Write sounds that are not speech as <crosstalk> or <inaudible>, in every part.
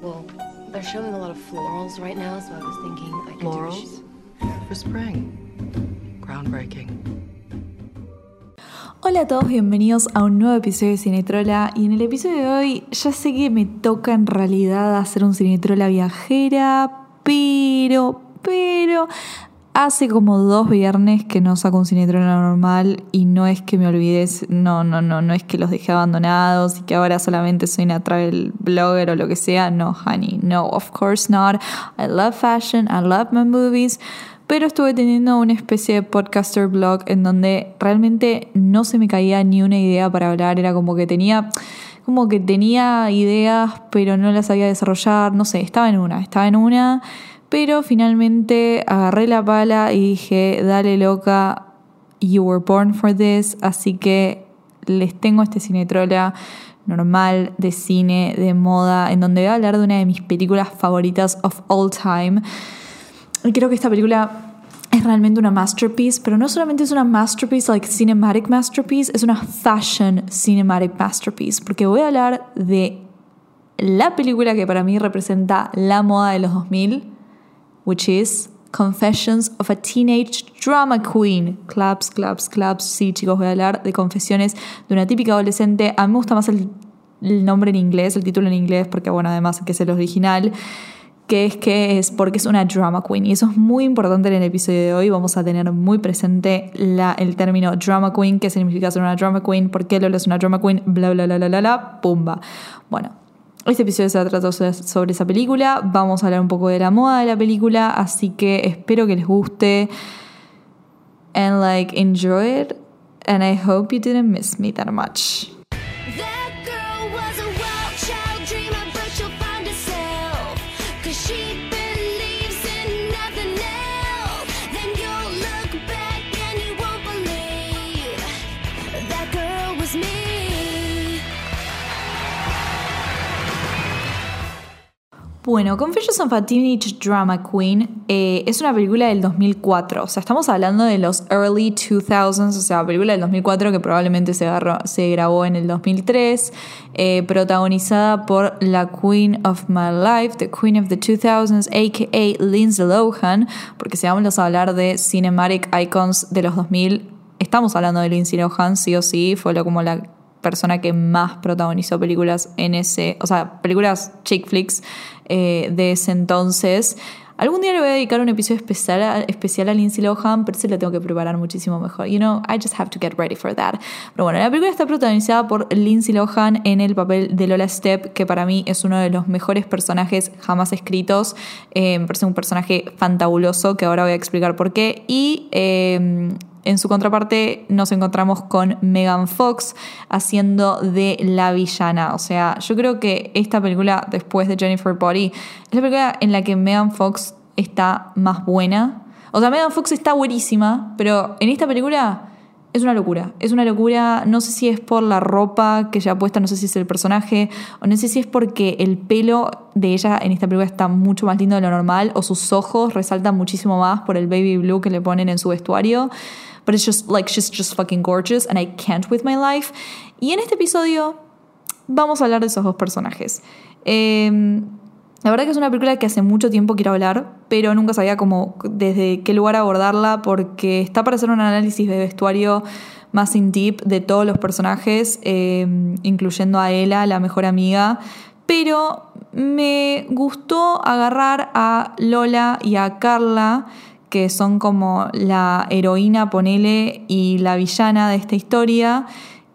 Well, they're showing a lot of florals right now, so I was thinking I could Florals? For spring. Groundbreaking. Hola a todos, bienvenidos a un nuevo episodio de Cinetrola y en el episodio de hoy ya sé que me toca en realidad hacer un Cinetrola viajera, pero, pero hace como dos viernes que no saco un Cinetrola normal y no es que me olvides, no, no, no, no es que los dejé abandonados y que ahora solamente soy una travel blogger o lo que sea, no, honey, no, of course not. I love fashion, I love my movies. Pero estuve teniendo una especie de podcaster blog en donde realmente no se me caía ni una idea para hablar, era como que tenía como que tenía ideas, pero no las sabía desarrollar, no sé, estaba en una, estaba en una, pero finalmente agarré la pala y dije, dale loca, you were born for this, así que les tengo este cinetrola normal de cine, de moda, en donde voy a hablar de una de mis películas favoritas of all time. Y creo que esta película es realmente una masterpiece, pero no solamente es una masterpiece, like cinematic masterpiece, es una fashion cinematic masterpiece, porque voy a hablar de la película que para mí representa la moda de los 2000, which is Confessions of a Teenage Drama Queen. Claps, claps, claps. Sí, chicos, voy a hablar de confesiones de una típica adolescente. A mí me gusta más el, el nombre en inglés, el título en inglés, porque bueno, además que es el original que es que es porque es una drama queen. Y eso es muy importante en el episodio de hoy. Vamos a tener muy presente la, el término drama queen, qué significa ser una drama queen, por qué Lola es una drama queen, bla, bla, bla, bla, bla, bla, pumba. Bueno, este episodio se tratar sobre esa película. Vamos a hablar un poco de la moda de la película, así que espero que les guste. And like, enjoy it. And I hope you didn't miss me that much. Bueno, Confessions of a Teenage Drama Queen eh, es una película del 2004, o sea, estamos hablando de los early 2000s, o sea, película del 2004 que probablemente se, grabó en el 2003, eh, protagonizada por la Queen of My Life, the Queen of the 2000s, aka Lindsay Lohan, porque si vamos a hablar de Cinematic Icons de los 2000, estamos hablando de Lindsay Lohan, sí o sí, fue como la persona que más protagonizó películas en ese, o sea, películas chick flicks eh, de ese entonces. Algún día le voy a dedicar un episodio especial a, especial a Lindsay Lohan, pero se lo tengo que preparar muchísimo mejor. You know, I just have to get ready for that. Pero bueno, la película está protagonizada por Lindsay Lohan en el papel de Lola Step, que para mí es uno de los mejores personajes jamás escritos. Eh, me parece un personaje fantabuloso, que ahora voy a explicar por qué. Y eh, en su contraparte nos encontramos con Megan Fox haciendo de la villana. O sea, yo creo que esta película, después de Jennifer Body, es la película en la que Megan Fox está más buena. O sea, Megan Fox está buenísima, pero en esta película es una locura. Es una locura, no sé si es por la ropa que ha puesta, no sé si es el personaje, o no sé si es porque el pelo de ella en esta película está mucho más lindo de lo normal, o sus ojos resaltan muchísimo más por el baby blue que le ponen en su vestuario. But it's just like she's just fucking gorgeous and I can't with my life. Y en este episodio vamos a hablar de esos dos personajes. Eh, la verdad que es una película que hace mucho tiempo quiero hablar, pero nunca sabía cómo, desde qué lugar abordarla, porque está para hacer un análisis de vestuario más in deep de todos los personajes, eh, incluyendo a Ella, la mejor amiga. Pero me gustó agarrar a Lola y a Carla, que son como la heroína, ponele, y la villana de esta historia,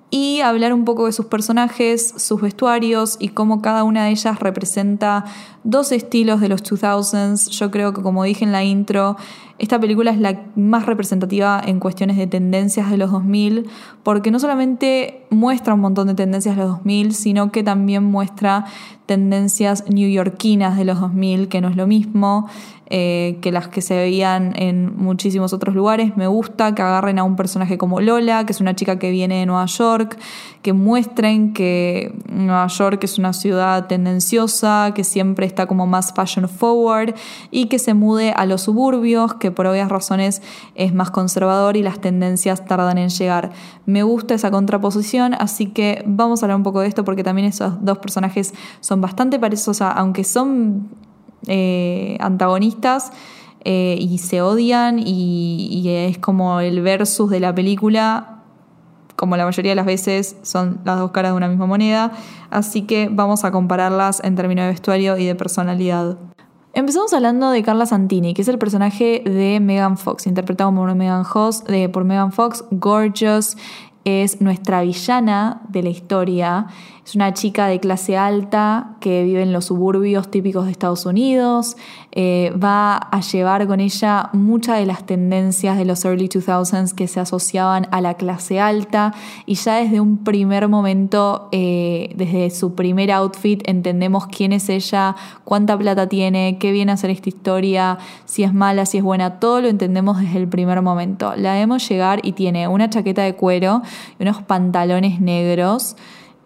y hablar un poco de sus personajes, sus vestuarios y cómo cada una de ellas representa dos estilos de los 2000s. Yo creo que como dije en la intro, esta película es la más representativa en cuestiones de tendencias de los 2000, porque no solamente muestra un montón de tendencias de los 2000, sino que también muestra tendencias newyorkinas de los 2000, que no es lo mismo eh, que las que se veían en muchísimos otros lugares. Me gusta que agarren a un personaje como Lola, que es una chica que viene de Nueva York, que muestren que Nueva York es una ciudad tendenciosa, que siempre está como más fashion forward y que se mude a los suburbios, que por obvias razones es más conservador y las tendencias tardan en llegar. Me gusta esa contraposición, así que vamos a hablar un poco de esto porque también esos dos personajes son bastante parecidos, aunque son eh, antagonistas eh, y se odian y es como el versus de la película, como la mayoría de las veces son las dos caras de una misma moneda, así que vamos a compararlas en términos de vestuario y de personalidad. Empezamos hablando de Carla Santini, que es el personaje de Megan Fox, interpretado por Megan, Fox, de, por Megan Fox, Gorgeous, es nuestra villana de la historia. Es una chica de clase alta que vive en los suburbios típicos de Estados Unidos. Eh, va a llevar con ella muchas de las tendencias de los early 2000s que se asociaban a la clase alta. Y ya desde un primer momento, eh, desde su primer outfit, entendemos quién es ella, cuánta plata tiene, qué viene a hacer esta historia, si es mala, si es buena. Todo lo entendemos desde el primer momento. La vemos llegar y tiene una chaqueta de cuero y unos pantalones negros.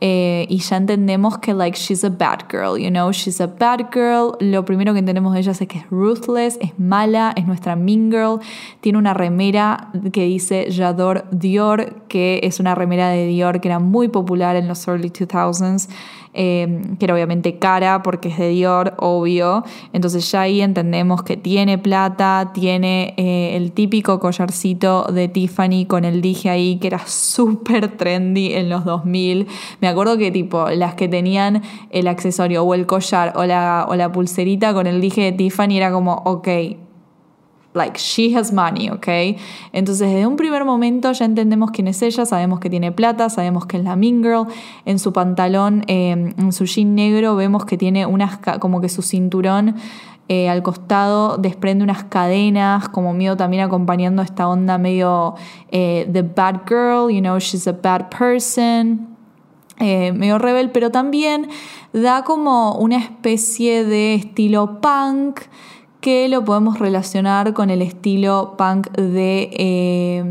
Eh, y ya entendemos que like she's a bad girl, you know, she's a bad girl. Lo primero que entendemos de ella es que es ruthless, es mala, es nuestra mean girl. Tiene una remera que dice J'adore Dior, que es una remera de Dior que era muy popular en los early 2000s. Eh, que era obviamente cara porque es de Dior, obvio. Entonces ya ahí entendemos que tiene plata, tiene eh, el típico collarcito de Tiffany con el dije ahí que era <laughs> súper trendy en los 2000. Me acuerdo que tipo las que tenían el accesorio o el collar o la, o la pulserita con el dije de Tiffany era como, ok, like she has money, ¿ok? Entonces desde un primer momento ya entendemos quién es ella, sabemos que tiene plata, sabemos que es la mean girl, en su pantalón, eh, en su jean negro vemos que tiene unas, como que su cinturón eh, al costado desprende unas cadenas, como miedo también acompañando esta onda medio eh, the bad girl, you know, she's a bad person. medio rebel, pero también da como una especie de estilo punk, que lo podemos relacionar con el estilo punk de, eh,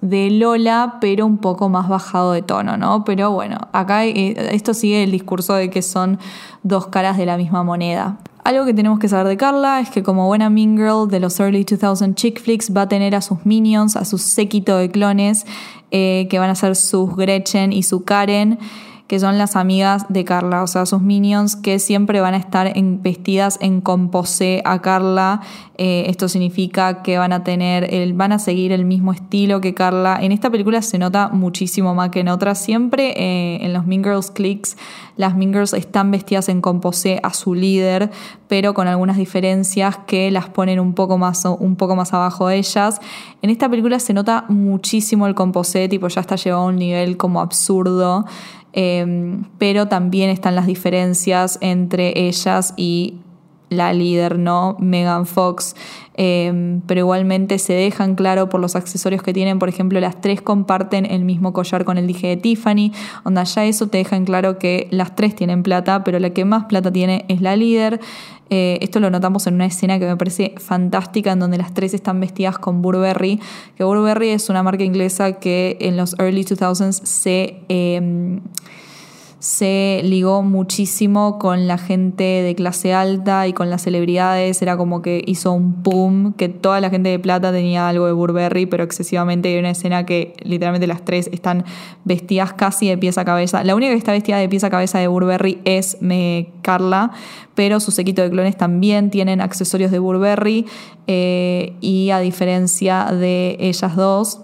de Lola, pero un poco más bajado de tono, ¿no? Pero bueno, acá eh, esto sigue el discurso de que son dos caras de la misma moneda. Algo que tenemos que saber de Carla es que como buena Mean Girl de los early 2000 chick flicks va a tener a sus minions, a su séquito de clones, eh, que van a ser sus Gretchen y su Karen que son las amigas de Carla, o sea, sus minions que siempre van a estar vestidas en composé a Carla. Eh, esto significa que van a tener, el, van a seguir el mismo estilo que Carla. En esta película se nota muchísimo más que en otras. Siempre eh, en los Mean Girls Clicks, las Mean Girls están vestidas en composé a su líder, pero con algunas diferencias que las ponen un poco más, un poco más abajo de ellas. En esta película se nota muchísimo el composé, tipo ya está llevado a un nivel como absurdo. Em, pero también están las diferencias entre ellas y la líder, ¿no? Megan Fox. Em, pero igualmente se dejan claro por los accesorios que tienen. Por ejemplo, las tres comparten el mismo collar con el dije de Tiffany. Onda, ya eso te deja en claro que las tres tienen plata, pero la que más plata tiene es la líder. Eh, esto lo notamos en una escena que me parece fantástica, en donde las tres están vestidas con Burberry. Que Burberry es una marca inglesa que en los early 2000s se. Eh, se ligó muchísimo con la gente de clase alta y con las celebridades. Era como que hizo un boom, que toda la gente de plata tenía algo de Burberry, pero excesivamente. Hay una escena que literalmente las tres están vestidas casi de pies a cabeza. La única que está vestida de pies a cabeza de Burberry es me, Carla, pero su sequito de clones también tienen accesorios de Burberry eh, y a diferencia de ellas dos,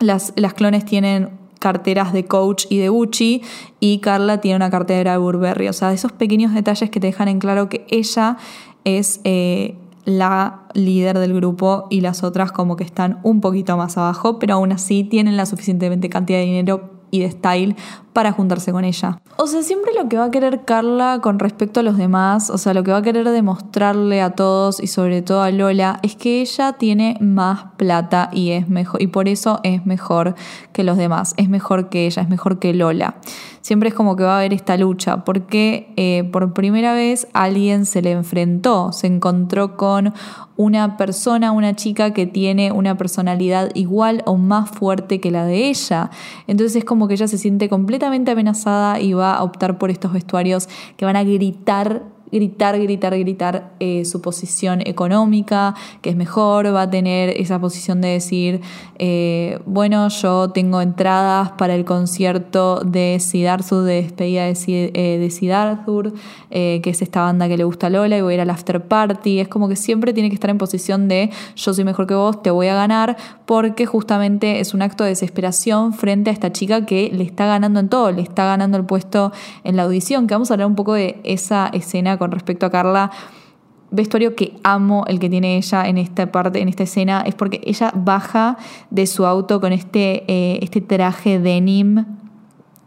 las, las clones tienen carteras de Coach y de Gucci y Carla tiene una cartera de Burberry. O sea, esos pequeños detalles que te dejan en claro que ella es eh, la líder del grupo y las otras como que están un poquito más abajo, pero aún así tienen la suficientemente cantidad de dinero y de style para juntarse con ella. O sea, siempre lo que va a querer Carla con respecto a los demás, o sea, lo que va a querer demostrarle a todos y sobre todo a Lola es que ella tiene más plata y es mejor y por eso es mejor que los demás, es mejor que ella, es mejor que Lola. Siempre es como que va a haber esta lucha, porque eh, por primera vez alguien se le enfrentó, se encontró con una persona, una chica que tiene una personalidad igual o más fuerte que la de ella. Entonces es como que ella se siente completamente amenazada y va a optar por estos vestuarios que van a gritar gritar, gritar, gritar eh, su posición económica, que es mejor, va a tener esa posición de decir, eh, bueno, yo tengo entradas para el concierto de Siddharthur, de despedida de, Sid- eh, eh, que es esta banda que le gusta a Lola, y voy a ir al after party. Es como que siempre tiene que estar en posición de yo soy mejor que vos, te voy a ganar, porque justamente es un acto de desesperación frente a esta chica que le está ganando en todo, le está ganando el puesto en la audición, que vamos a hablar un poco de esa escena con respecto a Carla vestuario que amo el que tiene ella en esta parte, en esta escena, es porque ella baja de su auto con este, eh, este traje denim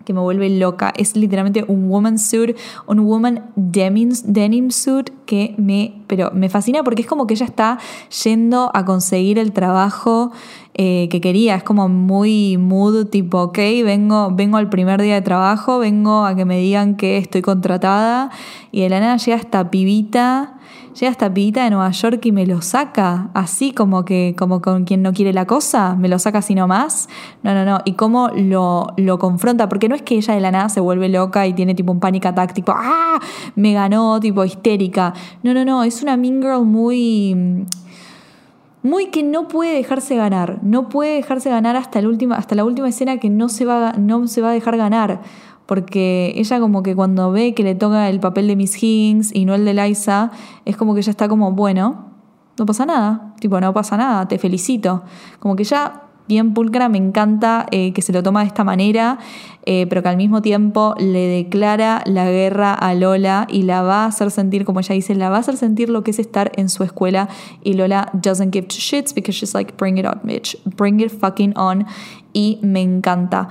que me vuelve loca. Es literalmente un woman suit, un woman denim, suit que me, pero me fascina porque es como que ella está yendo a conseguir el trabajo eh, que quería. Es como muy mood, tipo, ok, vengo, vengo al primer día de trabajo, vengo a que me digan que estoy contratada y de la nada llega esta pibita llega esta pibita de Nueva York y me lo saca, así como que, como con quien no quiere la cosa, me lo saca así nomás. No, no, no. Y cómo lo, lo confronta, porque no es que ella de la nada se vuelve loca y tiene tipo un panic attack, tipo, ¡ah! Me ganó, tipo histérica. No, no, no. Es una mean girl muy muy que no puede dejarse ganar, no puede dejarse ganar hasta, el último, hasta la última escena que no se, va, no se va a dejar ganar, porque ella como que cuando ve que le toca el papel de Miss Higgins y no el de Liza, es como que ella está como, bueno, no pasa nada, tipo, no pasa nada, te felicito, como que ya bien pulcra, me encanta eh, que se lo toma de esta manera, eh, pero que al mismo tiempo le declara la guerra a Lola y la va a hacer sentir, como ella dice, la va a hacer sentir lo que es estar en su escuela y Lola doesn't give two shits because she's like, bring it on, bitch, bring it fucking on y me encanta.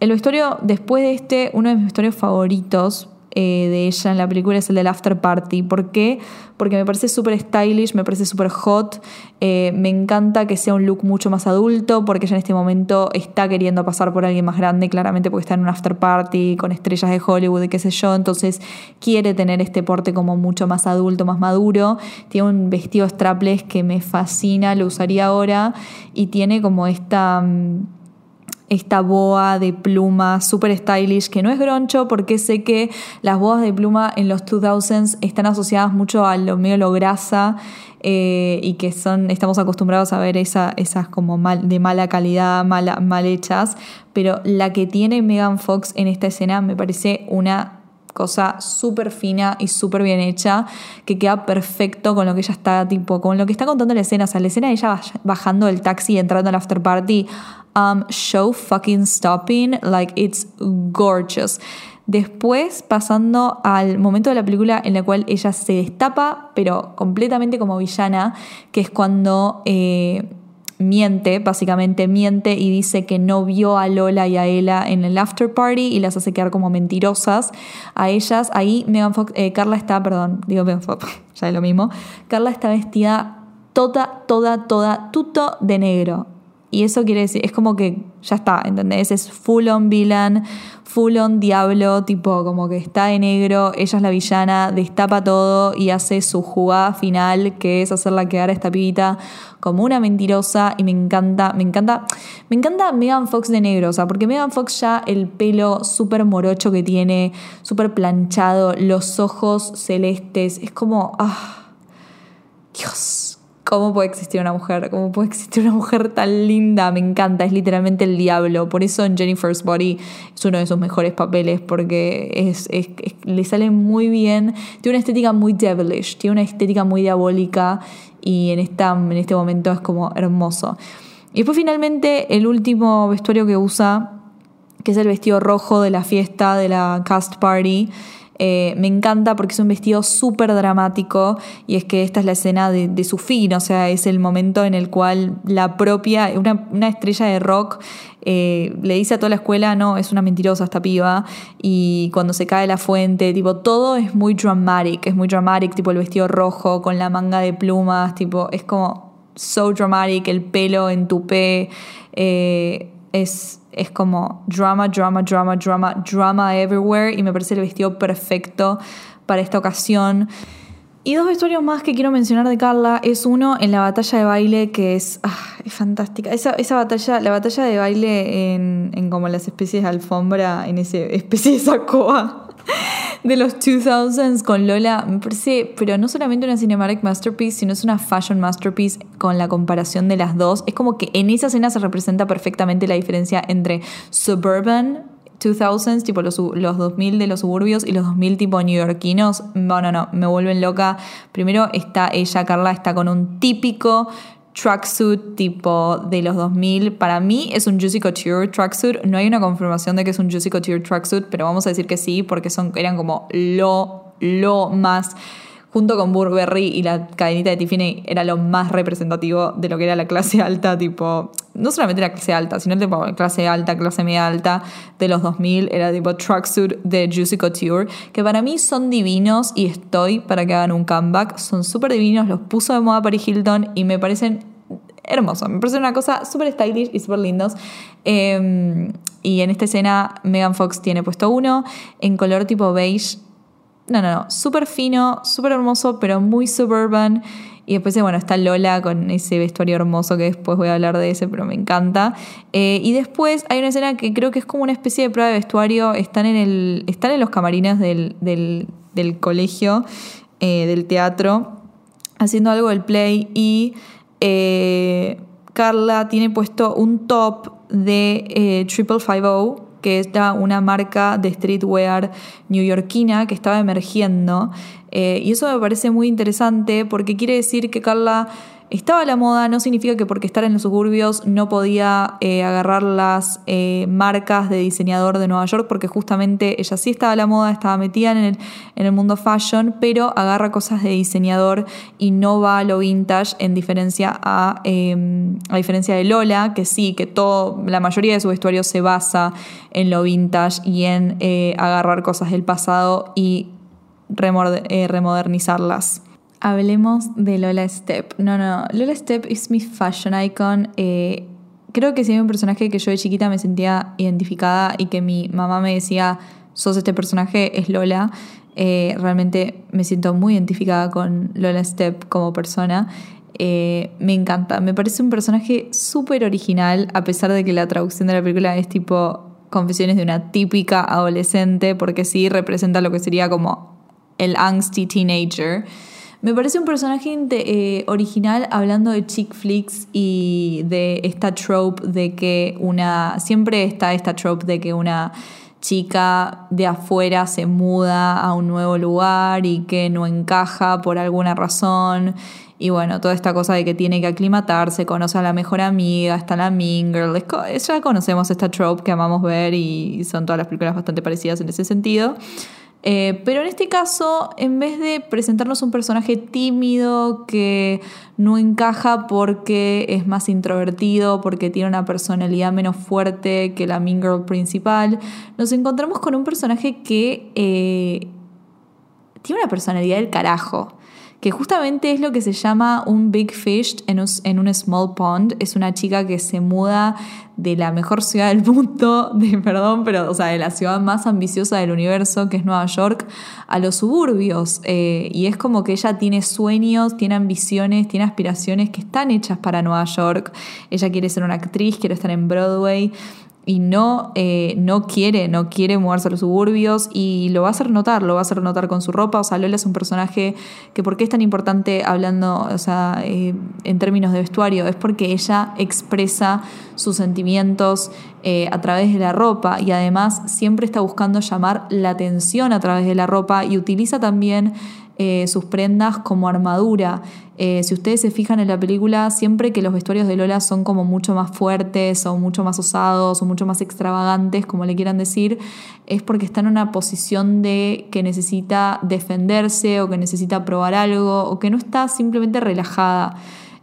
El vestuario, después de este, uno de mis vestuarios favoritos eh, de ella en la película es el del After Party. ¿Por qué? Porque me parece súper stylish, me parece súper hot. eh, me encanta que sea un look mucho más adulto, porque ella en este momento está queriendo pasar por alguien más grande, claramente porque está en un After Party con estrellas de Hollywood y qué sé yo. Entonces quiere tener este porte como mucho más adulto, más maduro. Tiene un vestido strapless que me fascina, lo usaría ahora. Y tiene como esta. mm, esta boa de pluma super stylish que no es groncho porque sé que las boas de pluma en los 2000s están asociadas mucho a lo medio lo grasa eh, y que son estamos acostumbrados a ver esa, esas como mal, de mala calidad, mal hechas, pero la que tiene Megan Fox en esta escena me parece una cosa súper fina y súper bien hecha, que queda perfecto con lo que ella está, tipo, con lo que está contando la escena. O sea, la escena de ella baj- bajando del taxi y entrando al after party, um, show fucking stopping, like it's gorgeous. Después, pasando al momento de la película en la cual ella se destapa, pero completamente como villana, que es cuando eh, miente, básicamente miente y dice que no vio a Lola y a Ella en el after party y las hace quedar como mentirosas a ellas. Ahí Megan Fox, eh, Carla está, perdón, digo Megan Fox, <laughs> ya es lo mismo. Carla está vestida toda, toda, toda, tuto de negro. Y eso quiere decir, es como que ya está, ¿entendés? Es full on villain, full on diablo, tipo como que está de negro, ella es la villana, destapa todo y hace su jugada final, que es hacerla quedar a esta pibita como una mentirosa y me encanta, me encanta, me encanta Megan Fox de negro, o sea, porque Megan Fox ya el pelo súper morocho que tiene, súper planchado, los ojos celestes, es como, ah, Dios, ¿cómo puede existir una mujer? ¿Cómo puede existir una mujer tan linda? Me encanta, es literalmente el diablo. Por eso en Jennifer's Body es uno de sus mejores papeles, porque le sale muy bien. Tiene una estética muy devilish, tiene una estética muy diabólica y en, en este momento es como hermoso. Y después finalmente el último vestuario que usa que es el vestido rojo de la fiesta, de la cast party. Eh, me encanta porque es un vestido súper dramático y es que esta es la escena de, su fin, o sea, es el momento en el cual la propia, una, una estrella de rock eh, le dice a toda la escuela, no, es una mentirosa esta piba, y cuando se cae la fuente, tipo, todo es muy dramatic, es muy dramatic, tipo el vestido rojo con la manga de plumas, tipo, es como so dramatic, el pelo en tupé, eh, es, es como drama, drama, drama, drama, drama everywhere y me parece el vestido perfecto para esta ocasión. Y dos vestuarios más que quiero mencionar de Carla es uno en la batalla de baile que es, ah, es fantástica. Esa, esa batalla, la batalla de baile en, en como las especies de alfombra, en ese <laughs> especie de sacoa de los 2000s con Lola me parece, pero no solamente una cinematic masterpiece, sino es una fashion masterpiece con la comparación de las dos. Es como que en esa escena se representa perfectamente la diferencia entre suburban 2000s, tipo los, los 2000 de los suburbios y los 2000 tipo neoyorquinos. No, no, no, me vuelven loca. Primero está ella, Carla, está con un típico tracksuit tipo de los 2000. Para mí es un Juicy Couture tracksuit. No hay una confirmación de que es un Juicy Couture tracksuit, pero vamos a decir que sí, porque son, eran como lo, lo más junto con Burberry y la cadenita de Tiffany era lo más representativo de lo que era la clase alta, tipo, no solamente la clase alta, sino tipo clase alta, clase media alta de los 2000, era tipo tracksuit de Juicy Couture, que para mí son divinos y estoy para que hagan un comeback, son súper divinos, los puso de moda Paris Hilton y me parecen hermosos, me parecen una cosa súper stylish y súper lindos. Eh, y en esta escena Megan Fox tiene puesto uno en color tipo beige no, no, no. Súper fino, súper hermoso, pero muy suburban. Y después, bueno, está Lola con ese vestuario hermoso que después voy a hablar de ese, pero me encanta. Eh, y después hay una escena que creo que es como una especie de prueba de vestuario. Están en, el, están en los camarines del, del, del colegio, eh, del teatro, haciendo algo del play. Y eh, Carla tiene puesto un top de Triple Five O que era una marca de streetwear newyorkina que estaba emergiendo. Eh, y eso me parece muy interesante porque quiere decir que Carla estaba a la moda, no significa que porque estar en los suburbios no podía eh, agarrar las eh, marcas de diseñador de Nueva York, porque justamente ella sí estaba a la moda, estaba metida en el, en el mundo fashion, pero agarra cosas de diseñador y no va a lo vintage en diferencia a, em, a diferencia de Lola, que sí, que todo, la mayoría de su vestuario se basa en lo vintage y en eh, agarrar cosas del pasado y remodernizarlas. Hablemos de Lola Step. No, no, Lola Step es mi fashion icon. Eh, creo que si un personaje que yo de chiquita me sentía identificada y que mi mamá me decía, sos este personaje, es Lola. Eh, realmente me siento muy identificada con Lola Step como persona. Eh, me encanta, me parece un personaje súper original, a pesar de que la traducción de la película es tipo Confesiones de una típica adolescente, porque sí representa lo que sería como el angsty teenager. Me parece un personaje eh, original hablando de chick flicks y de esta trope de que una. Siempre está esta trope de que una chica de afuera se muda a un nuevo lugar y que no encaja por alguna razón. Y bueno, toda esta cosa de que tiene que aclimatarse, conoce a la mejor amiga, está la mean girl. Ya conocemos esta trope que amamos ver y son todas las películas bastante parecidas en ese sentido. Eh, pero en este caso, en vez de presentarnos un personaje tímido que no encaja porque es más introvertido, porque tiene una personalidad menos fuerte que la Mean Girl principal, nos encontramos con un personaje que eh, tiene una personalidad del carajo que justamente es lo que se llama un big fish en un, en un, small pond. Es una chica que se muda de la mejor ciudad del mundo, <laughs> de, perdón, pero, o sea, de la ciudad más ambiciosa del universo, que es Nueva York, a los suburbios. Eh, y es como que ella tiene sueños, tiene ambiciones, tiene aspiraciones que están hechas para Nueva York. Ella quiere ser una actriz, quiere estar en Broadway y no, eh, no quiere, no quiere mudarse a los suburbios y lo va a hacer notar, lo va a hacer notar con su ropa. O sea, Lola es un personaje que por qué es tan importante hablando, o sea, eh, en términos de vestuario, es porque ella expresa sus sentimientos eh, a través de la ropa y además siempre está buscando llamar la atención a través de la ropa y utiliza también sus prendas como armadura. Eh, si ustedes se fijan en la película, siempre que los vestuarios de Lola son como mucho más fuertes o mucho más osados o mucho más extravagantes, como le quieran decir, es porque está en una posición de que necesita defenderse o que necesita probar algo o que no está simplemente relajada.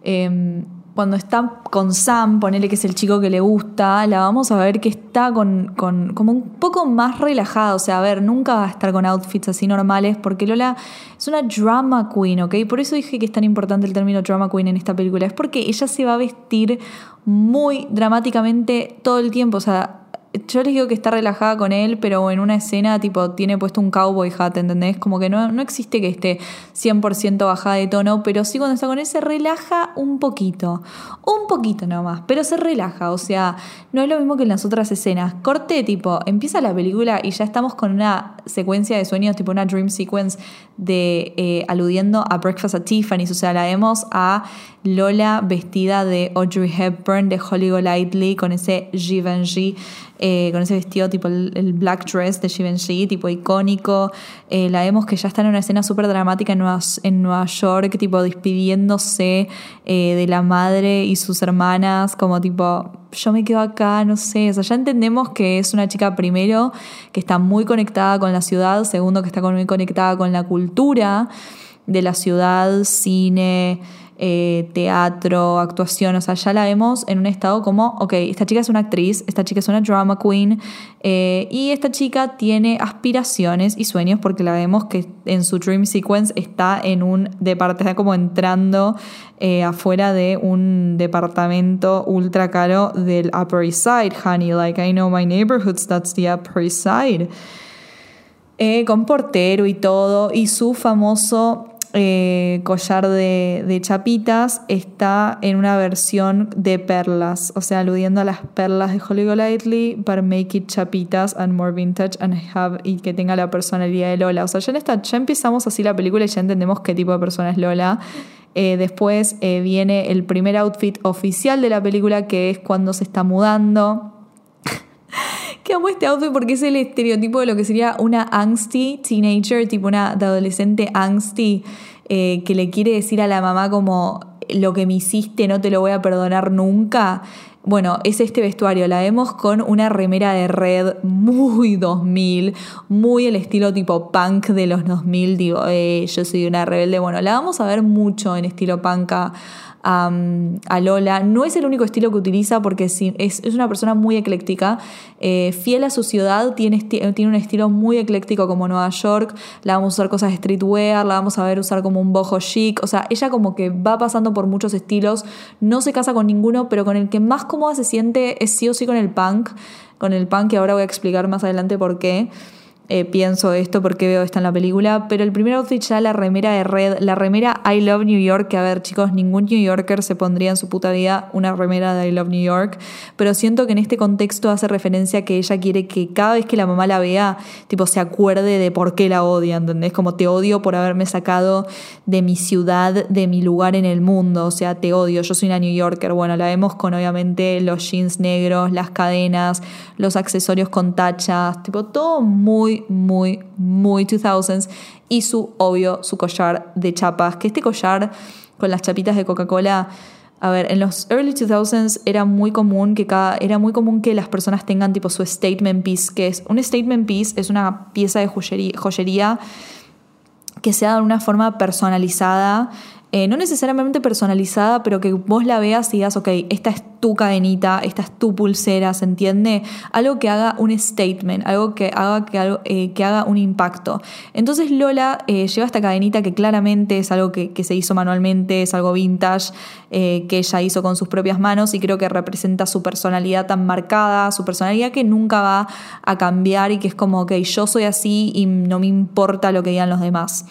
Em, cuando está con Sam, ponele que es el chico que le gusta, la vamos a ver que está con, con, como un poco más relajada. O sea, a ver, nunca va a estar con outfits así normales, porque Lola es una drama queen, ¿ok? Por eso dije que es tan importante el término drama queen en esta película. Es porque ella se va a vestir muy dramáticamente todo el tiempo. O sea, yo les digo que está relajada con él, pero en una escena tipo tiene puesto un cowboy hat, ¿entendés? Como que no, no existe que esté 100% bajada de tono, pero sí cuando está con él se relaja un poquito, un poquito nomás, pero se relaja, o sea, no es lo mismo que en las otras escenas. Corte tipo, empieza la película y ya estamos con una secuencia de sueños, tipo una dream sequence de eh, aludiendo a Breakfast at Tiffany's, o sea, la vemos a Lola vestida de Audrey Hepburn de Holly Golightly con ese Givenchy eh, con ese vestido tipo el, black dress de Givenchy, tipo icónico. Eh, la vemos que ya está en una escena súper dramática en Nueva, en Nueva York, tipo despidiéndose eh, de la madre y sus hermanas, como tipo, yo me quedo acá, no sé, o sea, ya entendemos que es una chica primero que está muy conectada con la ciudad, segundo que está muy conectada con la cultura de la ciudad, cine, eh, teatro, actuación, o sea, ya la vemos en un estado como, ok, esta chica es una actriz, esta chica es una drama queen eh, y esta chica tiene aspiraciones y sueños porque la vemos que en su dream sequence está en un departamento, está como entrando eh, afuera de un departamento ultra caro del Upper East Side, honey, like I know my neighborhoods, that's the Upper East Side. con portero y todo, y su famoso eh, collar de, chapitas está en una versión de perlas, o sea, aludiendo a las perlas de Holly Golightly, para make it chapitas and more vintage and have y que tenga la personalidad de Lola. O sea, ya, en esta, ya empezamos así la película y ya entendemos qué tipo de persona es Lola. Eh, después eh, viene el primer outfit oficial de la película, que es cuando se está mudando. Que amo este outfit porque es el estereotipo de lo que sería una angsty teenager, tipo una adolescente angsty, eh, que le quiere decir a la mamá como lo que me hiciste no te lo voy a perdonar nunca. Bueno, es este vestuario, la vemos con una remera de red muy 2000, muy el estilo tipo punk de los 2000, digo, eh, yo soy una rebelde, bueno, la vamos a ver mucho en estilo punk a, Lola. No es el único estilo que utiliza porque es, es una persona muy ecléctica, eh, fiel a su ciudad, tiene, tiene un estilo muy ecléctico como Nueva York, la vamos a usar cosas de streetwear, la vamos a ver usar como un boho chic, o sea, ella como que va pasando por muchos estilos, no se casa con ninguno, pero con el que más cómoda se siente es sí o sí con el punk, con el punk que ahora voy a explicar más adelante por qué. Eh, pienso esto porque veo esto en la película, pero el primer outfit ya la remera de red, la remera I Love New York, que a ver chicos, ningún New Yorker se pondría en su puta vida una remera de I Love New York, pero siento que en este contexto hace referencia a que ella quiere que cada vez que la mamá la vea, tipo se acuerde de por qué la odia, ¿entendés? Como te odio por haberme sacado de mi ciudad, de mi lugar en el mundo, o sea, te odio, yo soy una New Yorker, bueno, la vemos con obviamente los jeans negros, las cadenas, los accesorios con tachas, tipo todo muy muy, muy, 2000s. Y su, obvio, su collar de chapas. Que este collar con las chapitas de Coca-Cola. A ver, en los early 2000s era muy común que cada, era muy común que las personas tengan tipo su statement piece, que es un statement piece es una pieza de joyería, joyería que sea de una forma personalizada eh, no necesariamente personalizada, pero que vos la veas y digas, ok, esta es tu cadenita, esta es tu pulsera, ¿se entiende? Algo que haga un statement, algo que haga, que, eh, que haga un impacto. Entonces Lola eh, lleva esta cadenita que claramente es algo que, que se hizo manualmente, es algo vintage, que ella hizo con sus propias manos y creo que representa su personalidad tan marcada, su personalidad que nunca va a cambiar y que es como, ok, yo soy así y no me importa lo que digan los demás.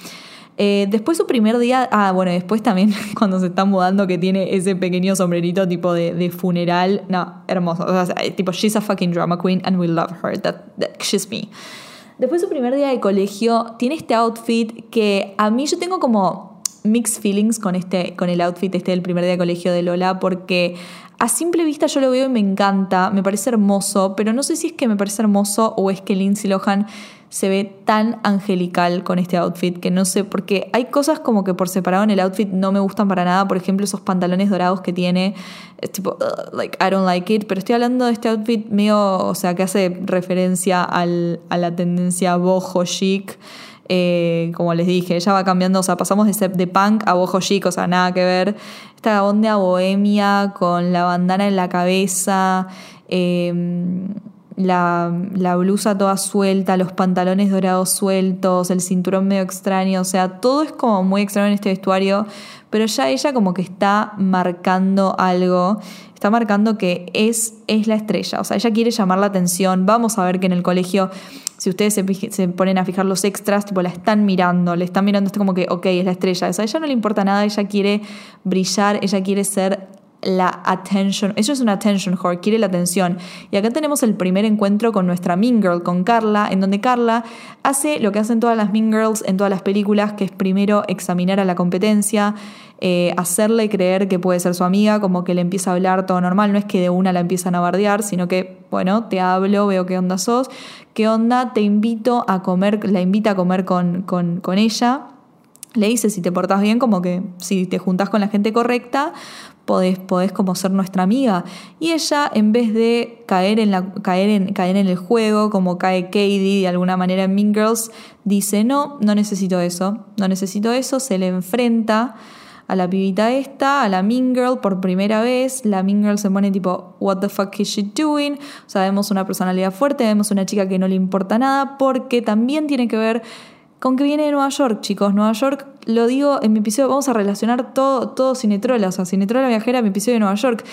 Eh, después su primer día, ah, bueno, después también <laughs> cuando se está mudando que tiene ese pequeño sombrerito tipo de, funeral, no, hermoso, o sea, tipo, she's a fucking drama queen and we love her, that, she's me. Después su primer día de colegio tiene este outfit que a mí yo tengo como mixed feelings con, este, con el outfit este del primer día de colegio de Lola porque a simple vista yo lo veo y me encanta, me parece hermoso, pero no sé si es que me parece hermoso o es que Lindsay Lohan se ve tan angelical con este outfit que no sé, porque hay cosas como que por separado en el outfit no me gustan para nada, por ejemplo esos pantalones dorados que tiene, es tipo, like, I don't like it, pero estoy hablando de este outfit medio, o sea, que hace referencia al, a la tendencia boho chic, eh, como les dije, ella va cambiando, o sea, pasamos de, de punk a boho chic, o sea, nada que ver, esta onda bohemia con la bandana en la cabeza, eh, la, la blusa toda suelta, los pantalones dorados sueltos, el cinturón medio extraño, o sea, todo es como muy extraño en este vestuario, pero ya ella como que está marcando algo, está marcando que es, es la estrella, o sea, ella quiere llamar la atención, vamos a ver que en el colegio, si ustedes se, se ponen a fijar los extras, tipo la están mirando, le están mirando, esto como que, ok, es la estrella, o sea, a ella no le importa nada, ella quiere brillar, ella quiere ser la attention, eso es una attention whore, quiere la atención. Y acá tenemos el primer encuentro con nuestra Mean Girl, con Carla, en donde Carla hace lo que hacen todas las Mean Girls en todas las películas, que es primero examinar a la competencia, eh, hacerle creer que puede ser su amiga, como que le empieza a hablar todo normal, no es que de una la empiezan a bardear, sino que, bueno, te hablo, veo qué onda sos, qué onda, te invito a comer, la invita a comer con, con, con ella le dice si te portas bien, como que si te juntas con la gente correcta, podés, podés como ser nuestra amiga. Y ella, en vez de caer en, la, caer, en, caer en el juego, como cae Katie de alguna manera en Mean Girls, dice, no, no necesito eso, no necesito eso, se le enfrenta a la pibita esta, a la Mean Girl por primera vez. La Mean Girl se pone tipo, what the fuck is she doing? O sea, vemos una personalidad fuerte, vemos una chica que no le importa nada, porque también tiene que ver con que viene de Nueva York, chicos. Nueva York, lo digo en mi episodio, vamos a relacionar todo, todo Cinetrola, o sea, Cinetrola viajera, mi episodio de Nueva York.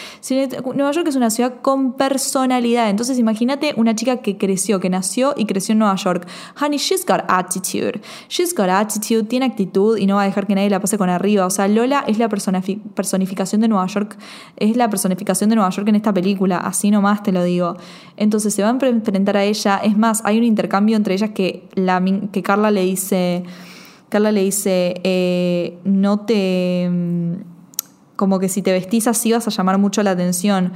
Nueva York es una ciudad con personalidad, entonces imagínate una chica que creció, que nació y creció en Nueva York. Honey, she's got attitude. She's got attitude, tiene actitud y no va a dejar que nadie la pase con arriba. O sea, Lola es la personifi- personificación de Nueva York, es la personificación de Nueva York en esta película, así nomás te lo digo. Entonces se va a enfrentar a ella, es más, hay un intercambio entre ellas que, que Carla le dice... Carla le dice, eh, no te... mm, Como que si te vestís así vas a llamar mucho la atención.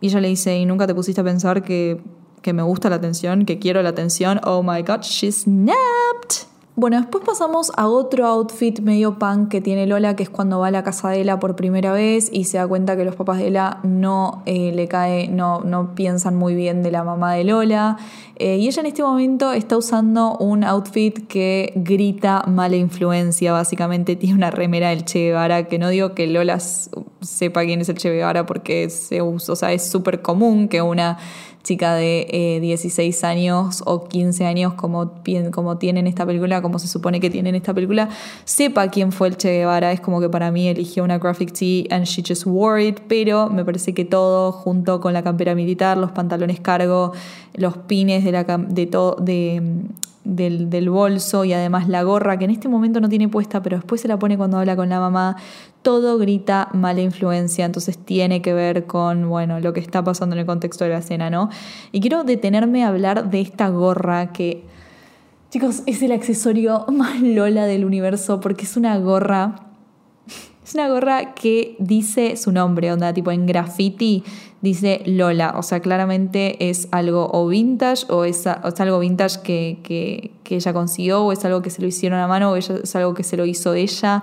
Y ella le dice, ¿y nunca te pusiste a pensar que, que me gusta la atención, que quiero la atención? Oh my god, she snapped. Bueno, después pasamos a otro outfit medio punk que tiene Lola, que es cuando va a la casa de Ela por primera vez y se da cuenta que los papás de Ela no eh, le cae, no, no piensan muy bien de la mamá de Lola. Eh, y ella en este momento está usando un outfit que grita mala influencia, básicamente tiene una remera del Che Guevara, que no digo que Lola sepa quién es el Che Guevara porque se usa, es súper común que una chica de eh, 16 años o 15 años como, como tiene en esta película, como se supone que tiene en esta película, sepa quién fue el Che Guevara. Es como que para mí eligió una graphic tee and she just wore it, pero me parece que todo junto con la campera militar, los pantalones cargo, los pines de, la, de todo... De, del bolso y además la gorra que en este momento no tiene puesta pero después se la pone cuando habla con la mamá todo grita mala influencia entonces tiene que ver con bueno lo que está pasando en el contexto de la escena no y quiero detenerme a hablar de esta gorra que chicos es el accesorio más lola del universo porque es una gorra es una gorra que dice su nombre, onda, tipo en graffiti dice Lola. O sea, claramente es algo o vintage o es, es algo vintage que, que, ella consiguió o es algo que se lo hicieron a mano o es algo que se lo hizo ella.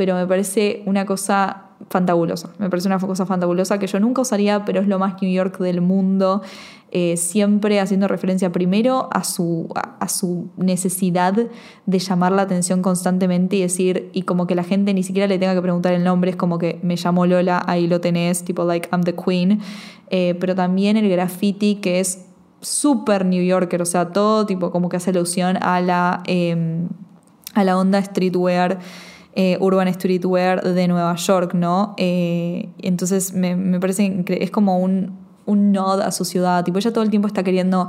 Pero me parece una cosa fantabulosa. Me parece una cosa fantabulosa que yo nunca usaría, pero es lo más New York del mundo. Eh, siempre haciendo referencia primero a su, a, su necesidad de llamar la atención constantemente y decir, y como que la gente ni siquiera le tenga que preguntar el nombre, es como que me llamo Lola, ahí lo tenés, tipo like I'm the queen. Eh, pero también el graffiti que es súper New Yorker, o sea, todo tipo como que hace alusión a la, eh, a la onda streetwear eh, urban streetwear de Nueva York, ¿no? Eh, entonces me, me parece incre- es como un, un nod a su ciudad, tipo ella todo el tiempo está queriendo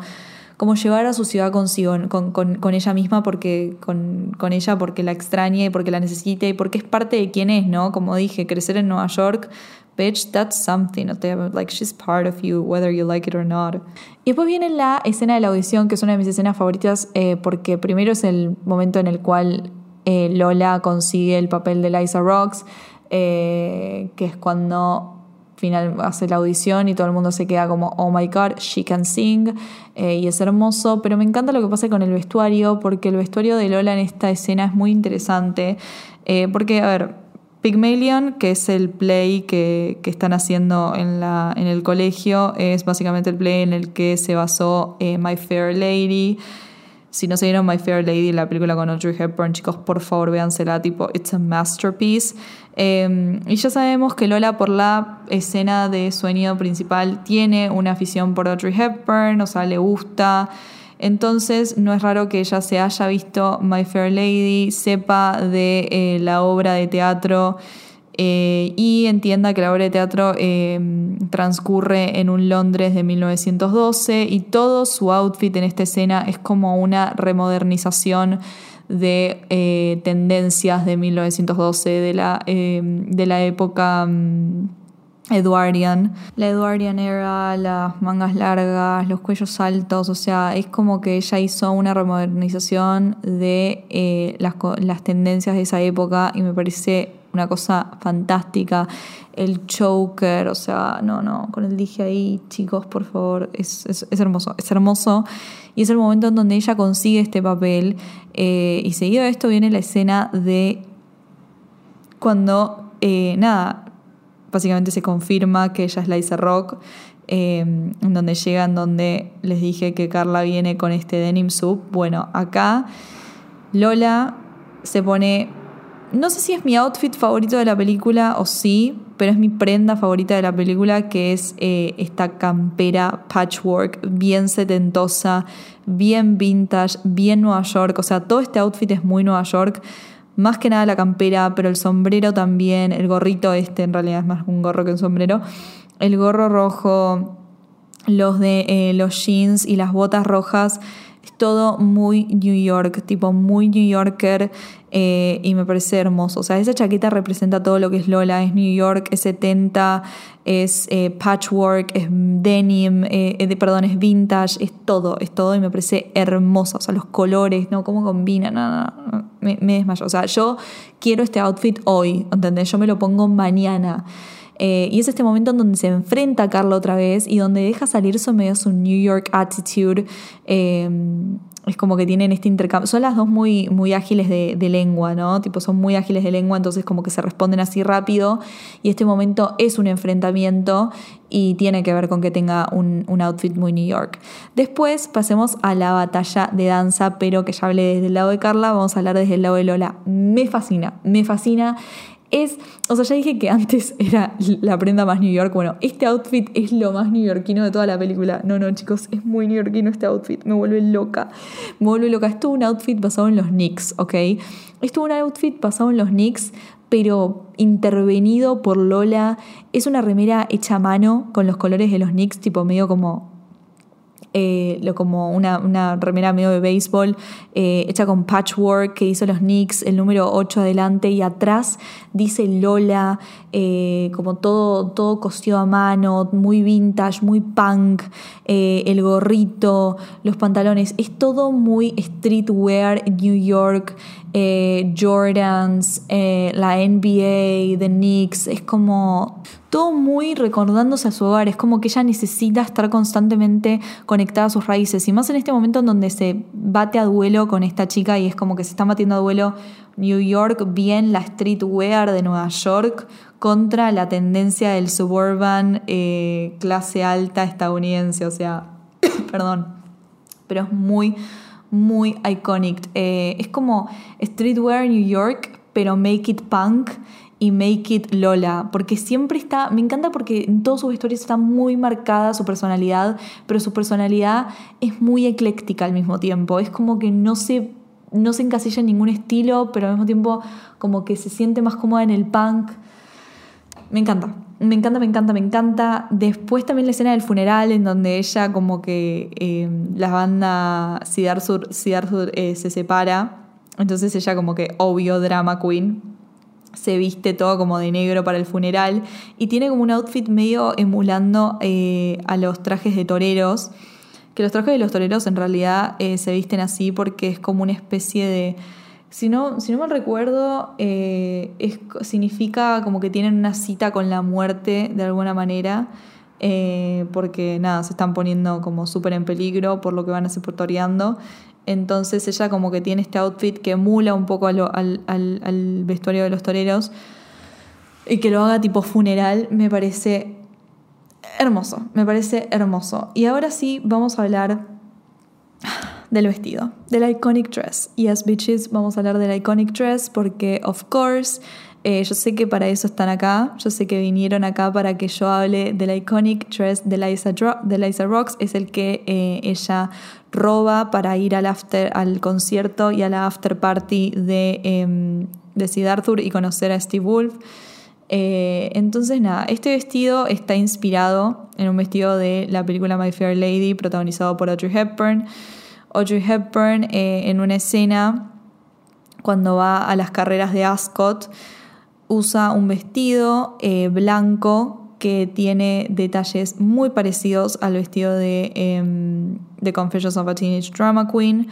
llevar a su ciudad consigo, con, con, ella misma, porque con, con ella porque la extraña y porque la necesita y porque es parte de quién es, ¿no? Como dije, crecer en Nueva York, bitch, that's something, like she's part of you, whether you like it or not. Y después viene la escena de la audición, que es una de mis escenas favoritas, eh, porque primero es el momento en el cual eh, Lola consigue el papel de Liza Rocks, eh, que es cuando final hace la audición y todo el mundo se queda como, oh my god, she can sing, eh, y es hermoso, pero me encanta lo que pasa con el vestuario, porque el vestuario de Lola en esta escena es muy interesante, porque, a ver, Pygmalion, que es el play que, que están haciendo en, la, en el colegio, es básicamente el play en el que se basó My Fair Lady. Si no se vieron My Fair Lady, la película con Audrey Hepburn, chicos, por favor véansela, tipo, it's a masterpiece. Eh, y ya sabemos que Lola, por la escena de sueño principal, tiene una afición por Audrey Hepburn, o sea, le gusta. Entonces, no es raro que ella se haya visto My Fair Lady, sepa de eh, la obra de teatro eh, y entienda que la obra de teatro eh, transcurre en un Londres de 1912 y todo su outfit en esta escena es como una remodernización de eh, tendencias de 1912, de la, eh, de la época mm, Edwardian. La Edwardian era las mangas largas, los cuellos altos, o sea, es como que ella hizo una remodernización de eh, las, las tendencias de esa época y me parece una cosa fantástica. El choker, o sea, no, no, con el dije ahí, chicos, por favor, es, es, es hermoso, es hermoso. Y es el momento en donde ella consigue este papel. eh, y seguido de esto viene la escena de cuando, eh, nada, básicamente se confirma que ella es Liza Rock, eh, en donde llegan, donde les dije que Carla viene con este denim soup. Bueno, acá Lola se pone, no sé si es mi outfit favorito de la película o sí, pero es mi prenda favorita de la película, que es eh, esta campera patchwork, bien setentosa, bien vintage, bien Nueva York, o sea, todo este outfit es muy Nueva York. Más que nada la campera, pero el sombrero también, el gorrito este en realidad es más un gorro que un sombrero. El gorro rojo, los de eh, los jeans y las botas rojas, es todo muy New York, tipo muy New Yorker eh, y me parece hermoso. O sea, esa chaqueta representa todo lo que es Lola, es New York, es 70, es eh, patchwork, es denim, eh, de- perdón, es vintage, es todo, es todo y me parece hermoso. O sea, los colores, ¿no? Cómo combinan, me, me desmayo. O sea, yo quiero este outfit hoy, ¿entendés? Yo me lo pongo mañana. Eh, y es este momento en donde se enfrenta a Carla otra vez y donde deja salir su medio su New York attitude. Eh, es como que tienen este intercambio. Son las dos muy, muy ágiles de, de lengua, ¿no? Tipo, son muy ágiles de lengua, entonces como que se responden así rápido. Y este momento es un enfrentamiento y tiene que ver con que tenga un, un outfit muy New York. Después pasemos a la batalla de danza, pero que ya hablé desde el lado de Carla, vamos a hablar desde el lado de Lola. Me fascina, me fascina. Es, o sea, ya dije que antes <laughs> era la prenda más New York. Bueno, este outfit es lo más neoyorquino de toda la película. No, no, chicos, es muy neoyorquino este outfit. Me vuelve loca. Me vuelve loca. Esto es un outfit basado en los Knicks, ¿ok? Esto es un outfit basado en los Knicks, pero intervenido por Lola. Es una remera hecha a mano con los colores de los Knicks, tipo medio como eh, lo como una, una remera medio de béisbol eh, hecha con patchwork que hizo los Knicks, el número 8 adelante y atrás dice Lola, eh, como todo, todo cosido a mano, muy vintage, muy punk, el gorrito, los pantalones, es todo muy streetwear, New York, Jordans, la NBA, The Knicks, es como todo muy recordándose a su hogar, es como que ella necesita estar constantemente conectada a sus raíces. Y más en este momento en donde se bate a duelo con esta chica y es como que se está batiendo a duelo New York, bien la streetwear de Nueva York contra la tendencia del suburban eh, clase alta estadounidense, o sea, <coughs> perdón, pero es muy, muy iconic. Eh, es como streetwear New York, pero make it punk y make it Lola, porque siempre está, me encanta porque en todos sus historias está muy marcada su personalidad, pero su personalidad es muy ecléctica al mismo tiempo, es como que no se, no se encasilla en ningún estilo, pero al mismo tiempo como que se siente más cómoda en el punk. Me encanta, me encanta, me encanta, me encanta. Después también la escena del funeral en donde ella como que eh, la banda Siddharthur, eh, se separa. Entonces ella como que obvio drama queen. Se viste todo como de negro para el funeral y tiene como un outfit medio emulando eh, a los trajes de toreros. Que los trajes de los toreros en realidad eh, se visten así porque es como una especie de... Si no, si no mal recuerdo, eh, significa como que tienen una cita con la muerte de alguna manera, porque nada, se están poniendo como súper en peligro por lo que van a ser toreando. Entonces ella como que tiene este outfit que emula un poco al, vestuario de los toreros y que lo haga tipo funeral, me parece hermoso, me parece hermoso. Y ahora sí vamos a hablar del vestido, del iconic dress. Yes, bitches, vamos a hablar del iconic dress porque, of course, eh, yo sé que para eso están acá. Yo sé que vinieron acá para que yo hable del iconic dress de Liza, Dro- de Rocks. Es el que eh, ella roba para ir al, after, al concierto y a la after party de, em, de Sid Arthur y conocer a Steve Wolf. Eh, entonces, nada, este vestido está inspirado en un vestido de la película My Fair Lady, protagonizado por Audrey Hepburn. Audrey Hepburn, eh, en una escena, cuando va a las carreras de Ascot, usa un vestido eh, blanco que tiene detalles muy parecidos al vestido de, em, Confessions of a Teenage Drama Queen.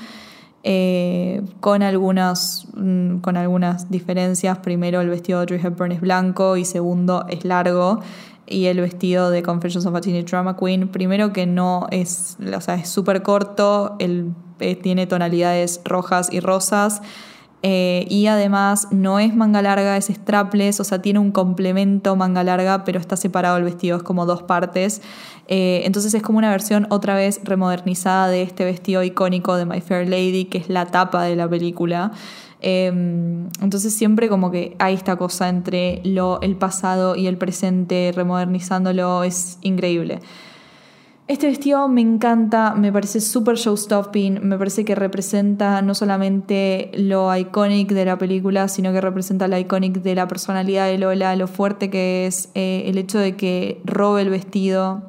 eh, con, algunas, mm, con algunas diferencias. Primero, el vestido de Audrey Hepburn es blanco y segundo, es largo. Y el vestido de Confessions of a Teenage Drama Queen, primero que no es, o sea, es súper corto, el, eh, tiene tonalidades rojas y rosas. Eh, y además no es manga larga, es strapless, o sea, tiene un complemento manga larga, pero está separado el vestido, es como dos partes. Eh, entonces es como una versión otra vez remodernizada de este vestido icónico de My Fair Lady, que es la tapa de la película. Eh, entonces siempre como que hay esta cosa entre lo, el pasado y el presente, remodernizándolo, es increíble. Este vestido me encanta, me parece súper showstopping, me parece que representa no solamente lo iconic de la película, sino que representa lo iconic de la personalidad de Lola, lo fuerte que es, eh, el hecho de que robe el vestido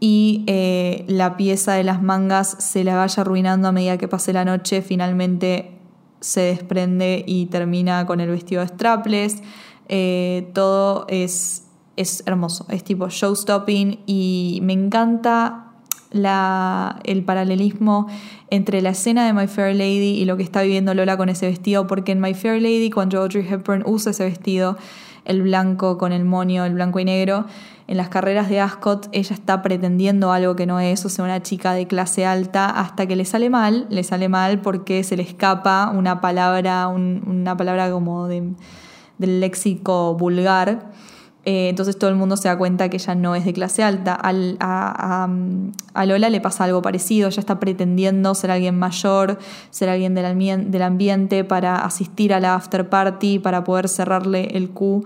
y eh, la pieza de las mangas se la vaya arruinando a medida que pase la noche, finalmente se desprende y termina con el vestido de strapless. Eh, todo es es hermoso, es tipo showstopping y me encanta la, el paralelismo entre la escena de My Fair Lady y lo que está viviendo Lola con ese vestido, porque en My Fair Lady cuando Audrey Hepburn usa ese vestido, el blanco con el moño, el blanco y negro, en las carreras de Ascot ella está pretendiendo algo que no es, o sea, una chica de clase alta, hasta que le sale mal, le sale mal porque se le escapa una palabra, un- una palabra como de, del léxico vulgar. Eh, entonces todo el mundo se da cuenta que ella no es de clase alta. Al- a, Lola le pasa algo parecido, ella está pretendiendo ser alguien mayor, ser alguien del, ambiente, para asistir a la after party, para poder cerrarle el Q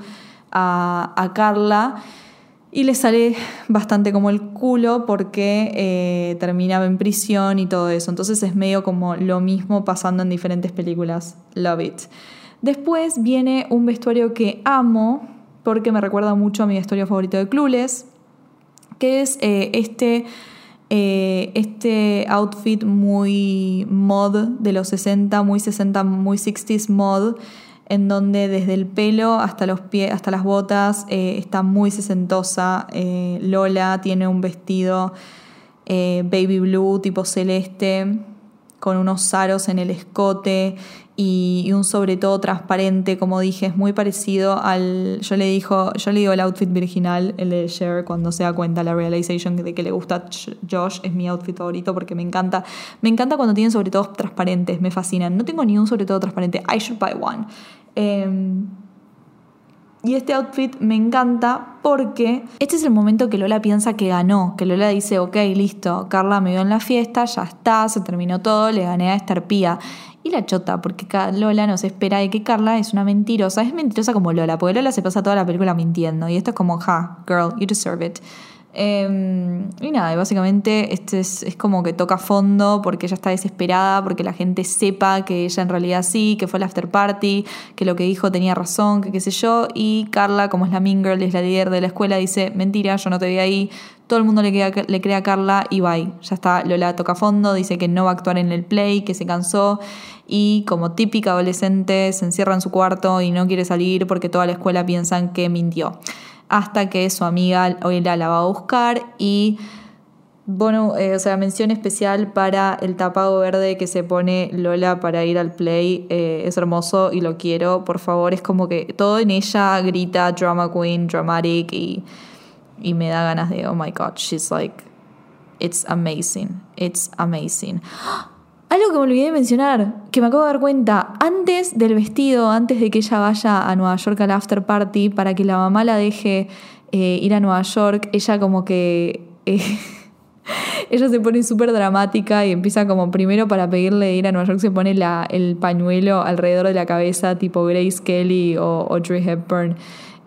a, a Carla. Y le sale bastante como el culo porque eh, terminaba en prisión y todo eso. Entonces es medio como lo mismo pasando en diferentes películas. Love it. Después viene un vestuario que amo porque me recuerda mucho a mi vestuario favorito de Clueless, que es eh, este, eh, este outfit muy mod de los 60, muy 60, muy 60s mod, en donde desde el pelo hasta los pies, hasta las botas eh, está muy sesentosa. Lola tiene un vestido baby blue tipo celeste con unos aros en el escote y, un sobre todo transparente, como dije, es muy parecido al. Yo le dijo, yo le digo el outfit virginal, el de Cher, cuando se da cuenta la realization de que le gusta Josh, es mi outfit favorito porque me encanta. Me encanta cuando tienen sobre todo transparentes, me fascinan. No tengo ni un sobre todo transparente. I should buy one. Em, y este outfit me encanta porque este es el momento que Lola piensa que ganó, que Lola dice, ok, listo, Carla me vio en la fiesta, ya está, se terminó todo, le gané a esta arpía. Y la chota, porque Lola nos espera de que Carla es una mentirosa, es mentirosa como Lola, porque Lola se pasa toda la película mintiendo y esto es como, ja, girl, you deserve it. Eh, y nada, básicamente este es, es como que toca fondo porque ella está desesperada, porque la gente sepa que ella en realidad sí, que fue el after party, que lo que dijo tenía razón, que qué sé yo. Y Carla, como es la mean girl, es la líder de la escuela, dice, mentira, yo no te vi ahí. Todo el mundo le, queda- le cree a Carla y bye. Ya está, Lola toca fondo, dice que no va a actuar en el play, que se cansó. Y como típica adolescente, se encierra en su cuarto y no quiere salir porque toda la escuela piensan que mintió hasta que su amiga Oela la va a buscar y bueno, eh, o sea, mención especial para el tapado verde que se pone Lola para ir al play. eh, es hermoso y lo quiero, por favor. Es como que todo en ella grita drama queen, dramatic y, y me da ganas de, oh my god, she's like, it's amazing, it's amazing. Algo que me olvidé de mencionar, que me acabo de dar cuenta, antes del vestido, antes de que ella vaya a Nueva York al after party, para que la mamá la deje eh, ir a Nueva York, ella como que... eh, <laughs> ella se pone súper dramática y empieza como primero para pedirle ir a Nueva York se pone el pañuelo alrededor de la cabeza tipo Grace Kelly o Audrey Hepburn.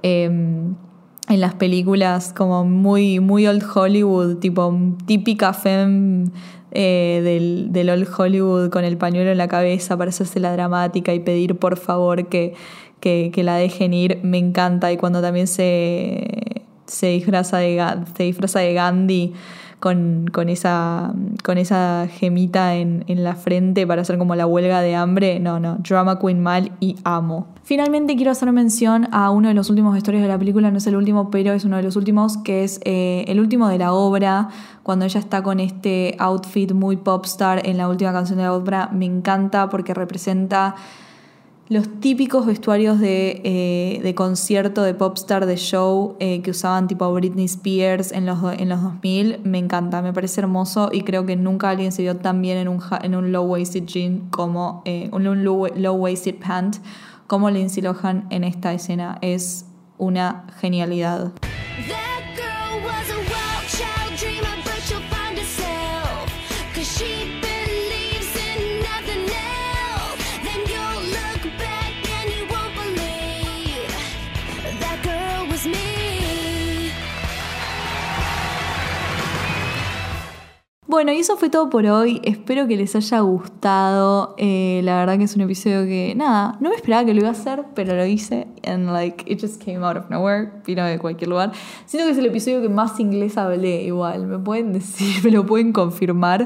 em, en las películas como muy, muy old Hollywood, tipo típica femme eh, del, del old Hollywood con el pañuelo en la cabeza para hacerse la dramática y pedir por favor que, que, que la dejen ir, me encanta. Y cuando también se, se, disfraza, de, se disfraza de Gandhi con, esa, gemita en, la frente para hacer como la huelga de hambre, no, no, drama queen mal y amo. Finalmente quiero hacer mención a uno de los últimos vestuarios de la película, no es el último, pero es uno de los últimos, que es eh, el último de la obra, cuando ella está con este outfit muy popstar en la última canción de la obra, me encanta porque representa los típicos vestuarios de, eh, de concierto, de popstar, de show eh, que usaban tipo Britney Spears en los, en los 2000, me encanta, me parece hermoso y creo que nunca alguien se vio tan bien en un, en un low-waisted jean como eh, un un low- low-waisted pant como Lindsay Lohan en esta escena. Es una genialidad. Bueno, y eso fue todo por hoy. Espero que les haya gustado. Eh, la verdad que es un episodio que, nada, no me esperaba que lo iba a hacer, pero lo hice. And like, it just came out of nowhere. Vino de cualquier lugar. Siento que es el episodio que más inglés hablé, igual. Me pueden decir, <laughs> me lo pueden confirmar.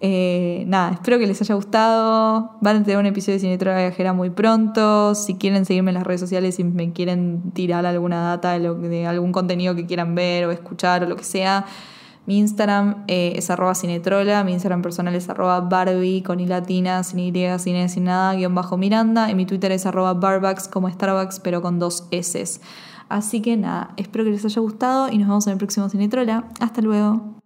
Eh, nada, espero que les haya gustado. Van a tener un episodio de Cinetrola Viajera muy pronto. Si quieren seguirme en las redes sociales, si me quieren tirar alguna data de, de algún contenido que quieran ver o escuchar o lo que sea. Mi Instagram eh, es arroba cinetrola, mi Instagram personal es arroba Barbie con i latina, sin y, sin e, sin nada, guion bajo Miranda, y mi Twitter es arroba Barbucks como Starbucks, pero con dos S. Así que nada, espero que les haya gustado y nos vemos en el próximo Cinetrola. Hasta luego.